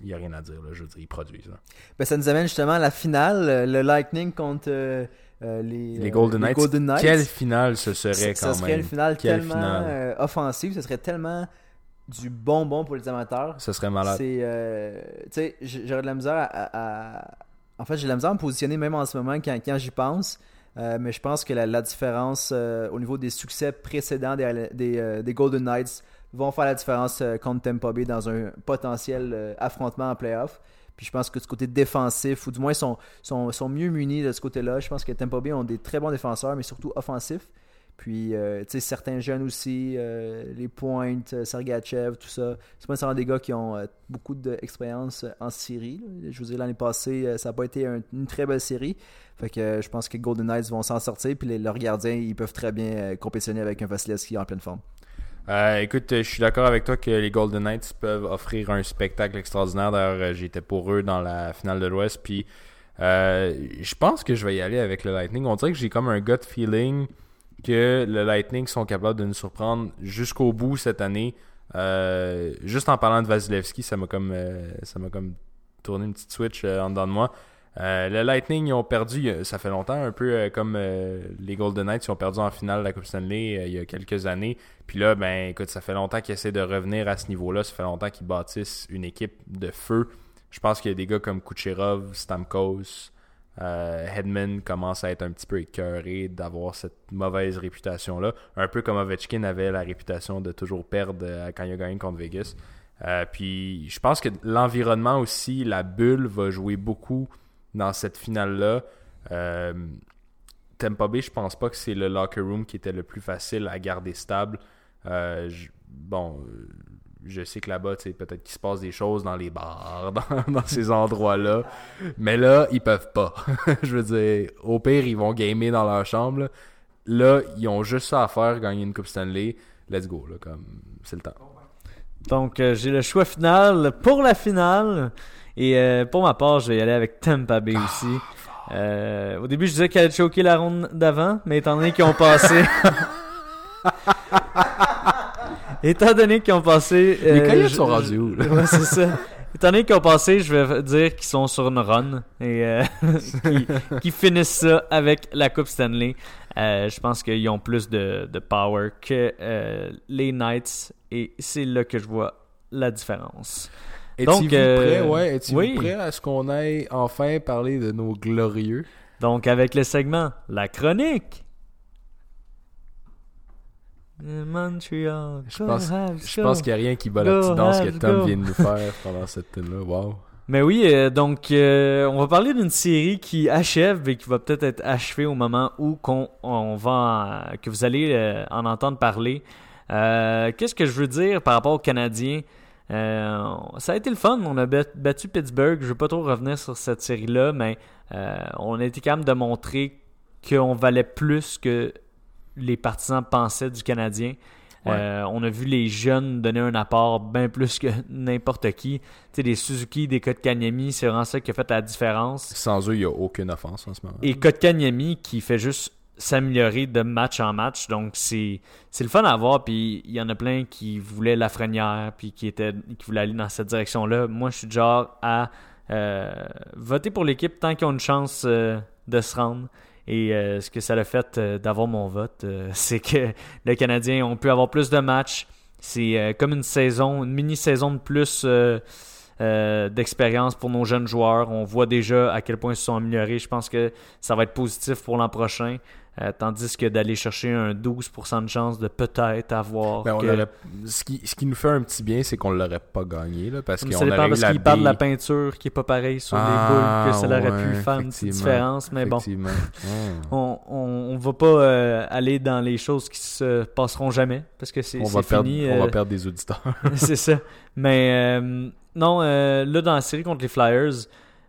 il n'y a rien à dire, là, je veux dire, ils produisent. là. Ben, ça nous amène justement à la finale, euh, le Lightning contre euh, euh, les, Les euh, Golden Knights, Golden Knights. quelle finale ce serait ça, quand ça serait même? une finale Quelle tellement finale? euh, offensive, ce serait tellement du bonbon pour les amateurs. Ce serait malade. Euh, tu sais, j'aurais de la misère à, à- à- En fait, j'ai de la misère à me positionner même en ce moment quand, quand j'y pense. Euh, mais je pense que la, différence euh, au niveau des succès précédents des, des, euh, Golden Knights vont faire la différence contre Tampa Bay dans un potentiel affrontement en playoff. Puis je pense que du côté défensif, ou du moins sont, sont, sont mieux munis de ce côté-là. Je pense que Tampa Bay ont des très bons défenseurs, mais surtout offensifs. Puis, euh, tu sais, certains jeunes aussi, euh, les Pointes, euh, Sergachev, tout ça. C'est pas nécessairement des gars qui ont beaucoup d'expérience en série. là. Je vous dis, l'année passée, ça n'a pas été un- une très belle série. Fait que je pense que Golden Knights vont s'en sortir. Puis les- leurs gardiens, ils peuvent très bien compétitionner avec un Vasilevski en pleine forme. Écoute, je suis d'accord avec toi que les Golden Knights peuvent offrir un spectacle extraordinaire. D'ailleurs, j'étais pour eux dans la finale de l'Ouest. Puis, je pense que je vais y aller avec le Lightning. On dirait que j'ai comme un gut feeling que le Lightning sont capables de nous surprendre jusqu'au bout cette année. Euh, juste en parlant de Vasilevski, ça m'a comme, euh, ça m'a comme tourné une petite switch euh, en dedans de moi. Le Lightning, ils ont perdu, ça fait longtemps, un peu comme les Golden Knights, ils ont perdu en finale la Coupe Stanley il y a quelques années. Puis là, ben écoute, ça fait longtemps qu'ils essaient de revenir à ce niveau-là. Ça fait longtemps qu'ils bâtissent une équipe de feu. Je pense qu'il y a des gars comme Kucherov, Stamkos, euh, commence à être un petit peu écœuré d'avoir cette mauvaise réputation-là. Un peu comme Ovechkin avait la réputation de toujours perdre euh, quand il a gagné contre Vegas. Euh, puis je pense que l'environnement aussi, la bulle va jouer beaucoup dans cette finale-là. Euh, Tampa Bay, je pense pas que c'est le locker room qui était le plus facile à garder stable. Euh, bon, je sais que là-bas, tu sais, peut-être qu'il se passe des choses dans les bars, dans, dans ces endroits-là. Mais là, ils peuvent pas. je veux dire, au pire, ils vont gamer dans leur chambre. Là, Là, ils ont juste ça à faire, gagner une Coupe Stanley. Let's go, là, comme c'est le temps. Donc, euh, j'ai le choix final pour la finale. Et euh, pour ma part, je vais y aller avec Tampa Bay aussi. Euh, au début, je disais qu'elle allait choquer la ronde d'avant, mais étant donné qu'ils ont passé. étant donné qu'ils ont passé. Les euh, Coyotes je- sont rendus où, là? Ouais, c'est ça. Étant donné qu'ils ont passé, je vais dire qu'ils sont sur une run et euh, qu'ils finissent ça avec la Coupe Stanley. Euh, je pense qu'ils ont plus de, de power que les Knights et c'est là que je vois la différence. Donc, prêt, ouais, oui. prêt à ce qu'on aille enfin parler de nos glorieux? Donc, avec le segment La Chronique. Euh, Montreal. Je pense, go Habs, je go. pense qu'il n'y a rien qui bat la petite danse que Tom go. vient de nous faire pendant cette tune-là. Wow. Mais oui, euh, donc euh, on va parler d'une série qui achève et qui va peut-être être achevée au moment où qu'on, on va en- que vous allez euh, en entendre parler. Euh, Qu'est-ce que je veux dire par rapport aux Canadiens? Euh, Ça a été le fun, on a bat- battu Pittsburgh. Je ne veux pas trop revenir sur cette série-là, mais euh, on a été capable de montrer qu'on valait plus que les partisans pensaient du Canadien. Ouais. Euh, on a vu les jeunes donner un apport bien plus que n'importe qui. Tu sais, des Suzuki, des Kotkaniemi, c'est vraiment ça qui a fait la différence. Sans eux, il n'y a aucune offense en ce moment. Et Kotkaniemi qui fait juste s'améliorer de match en match. Donc, c'est le fun à voir. Puis, il y en a plein qui voulaient Lafrenière, puis qui, étaient, qui voulaient aller dans cette direction-là. Moi, je suis genre à euh, voter pour l'équipe tant qu'ils ont une chance euh, de se rendre. Et euh, ce que ça a fait euh, d'avoir mon vote, euh, c'est que les Canadiens ont pu avoir plus de matchs. C'est euh, comme une saison, une mini-saison de plus euh, d'expérience pour nos jeunes joueurs. On voit déjà à quel point ils se sont améliorés. Je pense que ça va être positif pour l'an prochain. Euh, tandis que d'aller chercher un 12% de chance de peut-être avoir. Ben, que- ce, qui, ce qui nous fait un petit bien, c'est qu'on ne l'aurait pas gagné. Là, parce qu'on aurait parce qu'il parle de la peinture qui est pas pareille sur Ah, les boules, que ça aurait ouais, pu faire une petite différence. Mais bon. Ah. on, on va pas euh, aller dans les choses qui se passeront jamais parce que c'est on, c'est va perdre, fini. on va perdre des auditeurs. c'est ça. Mais non, euh, là, dans la série contre les Flyers,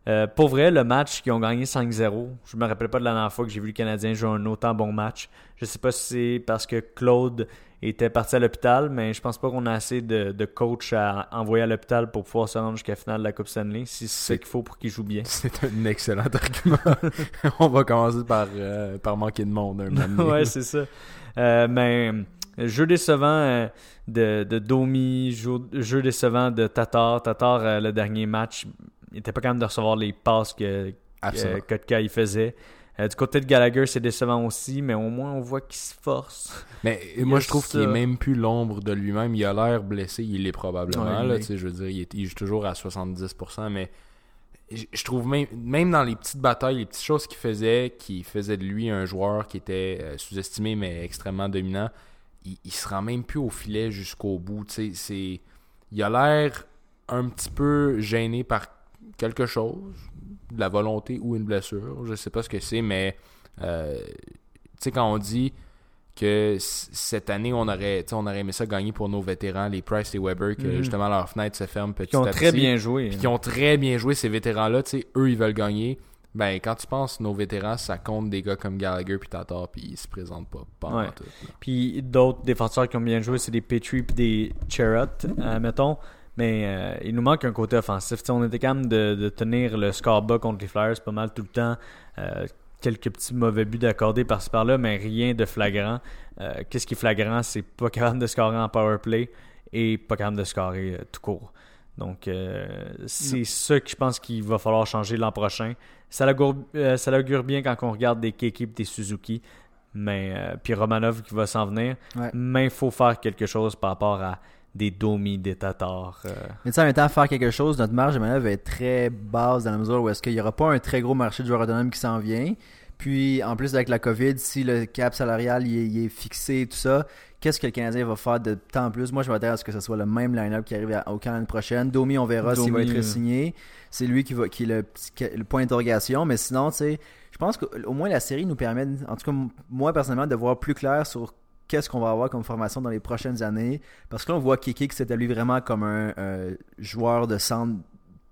Euh, pour vrai, le match qu'ils ont gagné 5-0, je me rappelle pas de la dernière fois que j'ai vu le Canadien jouer un autant bon match. Je sais pas si c'est parce que Claude était parti à l'hôpital, mais je pense pas qu'on a assez de, de coach à envoyer à l'hôpital pour pouvoir se rendre jusqu'à la finale de la Coupe Stanley, si c'est ce qu'il faut pour qu'il joue bien. C'est un excellent argument. On va commencer par, euh, par manquer de monde un moment ouais, c'est ça. Euh, mais jeu décevant euh, de, de Domi, jeu, jeu décevant de Tatar. Tatar, euh, le dernier match, il était pas capable de recevoir les passes que, Kotka il faisait. Euh, du côté de Gallagher, c'est décevant aussi, mais au moins on voit qu'il se force. Mais moi, je trouve qu'il est même plus l'ombre de lui-même. Il a l'air blessé, il l'est probablement. Ouais, là, je veux dire, il, est- il joue toujours à 70%, mais je trouve même, même dans les petites batailles, les petites choses qu'il faisait, qui faisaient de lui un joueur qui était sous-estimé mais extrêmement dominant, il, il se rend même plus au filet jusqu'au bout. c'est, il a l'air un petit peu gêné par quelque chose, de la volonté ou une blessure. Je sais pas ce que c'est, mais euh, quand on dit que cette année, on aurait, on aurait aimé ça gagner pour nos vétérans, les Price et Weber, que Mhm. justement leur fenêtre se ferme petit Qui ont à très petit, bien joué. puis qui ont très bien joué, ces vétérans-là, eux, ils veulent gagner. Ben, quand tu penses nos vétérans, ça compte des gars comme Gallagher puis Tatar, puis ils se présentent pas. en Ouais. tout. Puis d'autres défenseurs qui ont bien joué, c'est des Petrie et des Cherrott, euh, mettons. Mais euh, il nous manque un côté offensif. On était capable de, de tenir le score bas contre les Flyers pas mal tout le temps. Euh, quelques petits mauvais buts d'accordés par-ci par-là, mais rien de flagrant. Qu'est-ce qui est flagrant? C'est pas capable de scorer en power play et pas capable de scorer tout court. Donc, euh, c'est ça que je pense qu'il va falloir changer l'an prochain. Ça l'augure, euh, bien quand on regarde des Keke et des Suzuki. Mais, euh, puis Romanov qui va s'en venir. Ouais. Mais il faut faire quelque chose par rapport à des Domi, des Tatars. Mais tu sais, en même temps, faire quelque chose, notre marge de manœuvre est très basse dans la mesure où est-ce qu'il n'y aura pas un très gros marché de joueurs autonomes qui s'en vient. Puis, en plus, avec la COVID, si le cap salarial il est, il est fixé et tout ça, qu'est-ce que le Canadien va faire de temps en plus? Moi, je m'attends à ce que ce soit le même line-up qui arrive au camp l'année prochaine. Domi, on verra s'il va être euh. signé. C'est lui qui, va, qui est le, point d'interrogation. Mais sinon, tu sais, je pense qu'au moins la série nous permet, en tout cas, moi, personnellement, de voir plus clair sur qu'est-ce qu'on va avoir comme formation dans les prochaines années. Parce que là, on voit Kiki qui s'établit vraiment comme un euh, joueur de centre,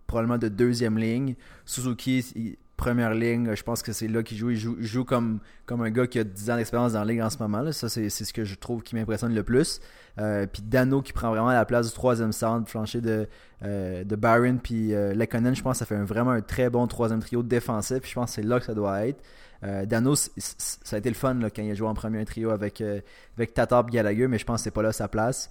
probablement de deuxième ligne. Suzuki, il- première ligne, je pense que c'est là qu'il joue. Il joue, comme, comme un gars qui a 10 ans d'expérience dans la ligue en ce moment. Ça, c'est ce que je trouve qui m'impressionne le plus. Euh, puis Dano qui prend vraiment la place du troisième centre, flanché de, euh, de Byron puis euh. Je pense que ça fait vraiment un très bon troisième trio défensif. Puis je pense que c'est là que ça doit être. Euh, Dano, ça a été le fun quand il a joué en premier trio avec, euh, avec Tatar et Gallagher, mais je pense que c'est pas là sa place.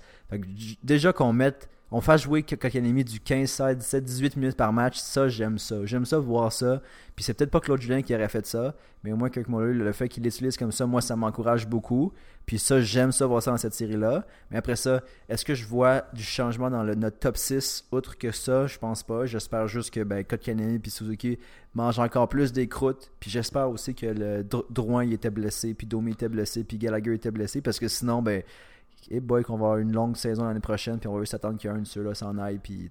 Déjà qu'on mette, on fasse jouer Kokanemi du 15, 16, 17, 18 minutes par match, ça j'aime ça. J'aime ça voir ça. Puis c'est peut-être pas Claude Julien qui aurait fait ça, mais au moins Kirk le fait qu'il l'utilise comme ça, moi ça m'encourage beaucoup. Puis ça, j'aime ça voir ça dans cette série-là. Mais après ça, est-ce que je vois du changement dans notre top 6 outre que ça? Je pense pas. J'espère juste que ben, puis Suzuki mangent encore plus des croûtes. Puis j'espère aussi que le Dr- Drouin il était blessé, puis Domi était blessé, puis Gallagher était blessé. Parce que sinon, ben, et boy, qu'on va avoir une longue saison l'année prochaine, puis on va juste s'attendre qu'un de ceux-là s'en aille. Puis,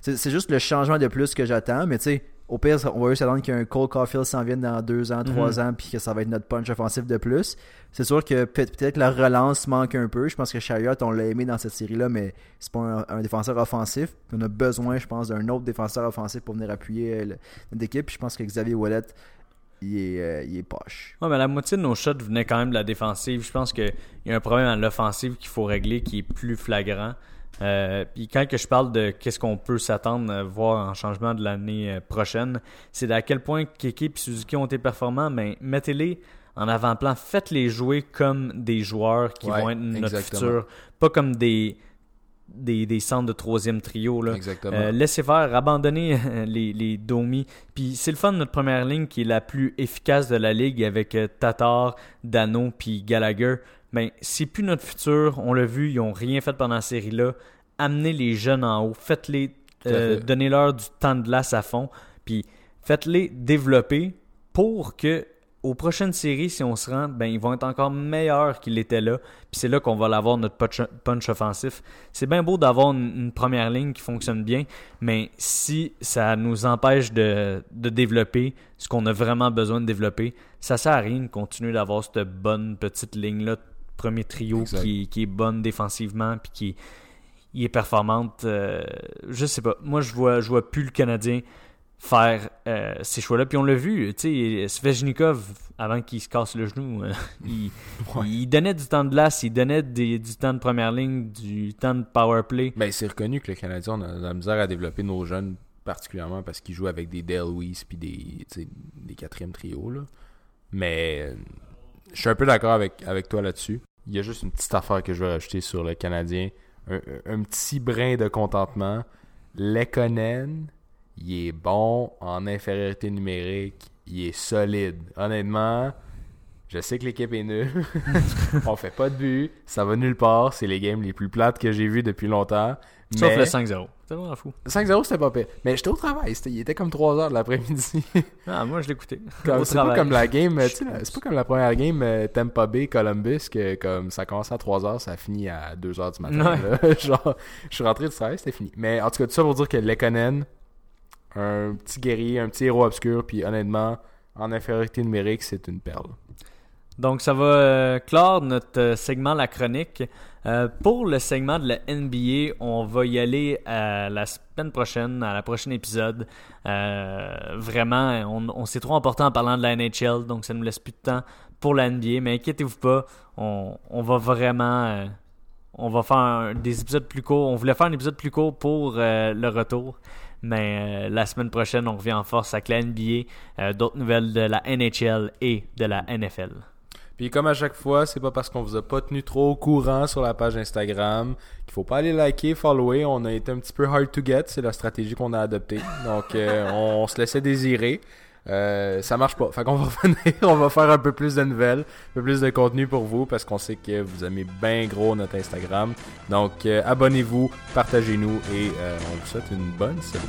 c'est juste le changement de plus que j'attends, mais tu sais, au pire, on va juste attendre qu'un Cole Caulfield s'en vienne dans deux ans, trois ans, puis que ça va être notre punch offensif de plus. C'est sûr que peut- peut-être que la relance manque un peu. Je pense que Chariot, on l'a aimé dans cette série-là, mais c'est pas un, un défenseur offensif. On a besoin, je pense, d'un autre défenseur offensif pour venir appuyer euh, le- notre équipe. Puis je pense que Xavier Wallet, il est, euh, il est poche. Ouais, mais la moitié de nos shots venaient quand même de la défensive. Je pense qu'il y a un problème à l'offensive qu'il faut régler qui est plus flagrant. Euh, puis quand que je parle de qu'est-ce qu'on peut s'attendre à voir en changement de l'année euh, prochaine, c'est à quel point Keke et Suzuki ont été performants, mais mettez-les en avant-plan, faites-les jouer comme des joueurs qui Ouais, vont être notre exactement. futur, pas comme des, des, des centres de troisième trio. Là. Exactement. Euh, laissez faire, abandonnez euh, les, les Domi. Puis c'est le fun de notre première ligne qui est la plus efficace de la ligue avec euh, Tatar, Dano puis Gallagher. Mais c'est plus notre futur. On l'a vu, ils ont rien fait pendant la série-là. Amenez les jeunes en haut. Faites-les, euh, donnez-leur du temps de glace à fond. Puis faites-les développer pour que aux prochaines séries, si on se rend, ben, ils vont être encore meilleurs qu'ils l'étaient là. Puis c'est là qu'on va l'avoir notre punch, punch offensif. C'est bien beau d'avoir une, une première ligne qui fonctionne bien, mais si ça nous empêche de, de développer ce qu'on a vraiment besoin de développer, ça sert à rien de continuer d'avoir cette bonne petite ligne-là, premier trio qui, qui est bonne défensivement puis qui il est performante. euh, je sais pas. Moi, je vois, je vois plus le Canadien faire euh, ces choix-là. Puis on l'a vu, tu sais, Svechnikov, avant qu'il se casse le genou, euh, il, il donnait du temps de glace, il donnait des- du temps de première ligne, du temps de power play. Ben, c'est reconnu que le Canadien, on a de la misère à développer nos jeunes, particulièrement parce qu'ils jouent avec des Dale Weiss puis des, des quatrièmes trios. Là. Mais je suis un peu d'accord avec, avec toi là-dessus. Il y a juste une petite affaire que je veux rajouter sur le Canadien. Un, un petit brin de contentement. Lekonen, il est bon en infériorité numérique. Il est solide. Honnêtement, je sais que l'équipe est nulle. on fait pas de but. Ça va nulle part. C'est les games les plus plates que j'ai vues depuis longtemps. Sauf Mais- le 5-0. C'est vraiment fou. 5-0, c'était pas pire. Mais j'étais au travail. il était comme 3 heures de l'après-midi. Ah, moi, je l'écoutais. C'est pas comme la game, c'est pas comme la première game euh, Tampa Bay Columbus que comme ça commence à 3 heures, ça finit à 2 heures du matin. Genre, je suis rentré du travail, c'était fini. Mais en tout cas, tout ça pour dire que Lekonen, un petit guerrier, un petit héros obscur, puis honnêtement, en infériorité numérique, c'est une perle. Donc, ça va euh, clore notre euh, segment La Chronique. Euh, pour le segment de la NBA, on va y aller à la semaine prochaine, à la prochaine épisode. Euh, vraiment, on, s'est trop emporté en parlant de la NHL, donc ça nous laisse plus de temps pour la NBA. Mais inquiétez-vous pas, on, va vraiment... euh, on va faire des épisodes plus courts. On voulait faire un épisode plus court pour euh, le retour. Mais euh, la semaine prochaine, on revient en force avec la NBA, euh, d'autres nouvelles de la NHL et de la NFL. Puis comme à chaque fois, c'est pas parce qu'on vous a pas tenu trop au courant sur la page Instagram qu'il faut pas aller liker, follower. On a été un petit peu hard to get, c'est la stratégie qu'on a adoptée. Donc euh, on, se laissait désirer. Euh, ça marche pas. Fait qu'on va revenir, on va faire un peu plus de nouvelles, un peu plus de contenu pour vous parce qu'on sait que vous aimez bien gros notre Instagram. Donc euh, abonnez-vous, partagez-nous et euh, on vous souhaite une bonne semaine.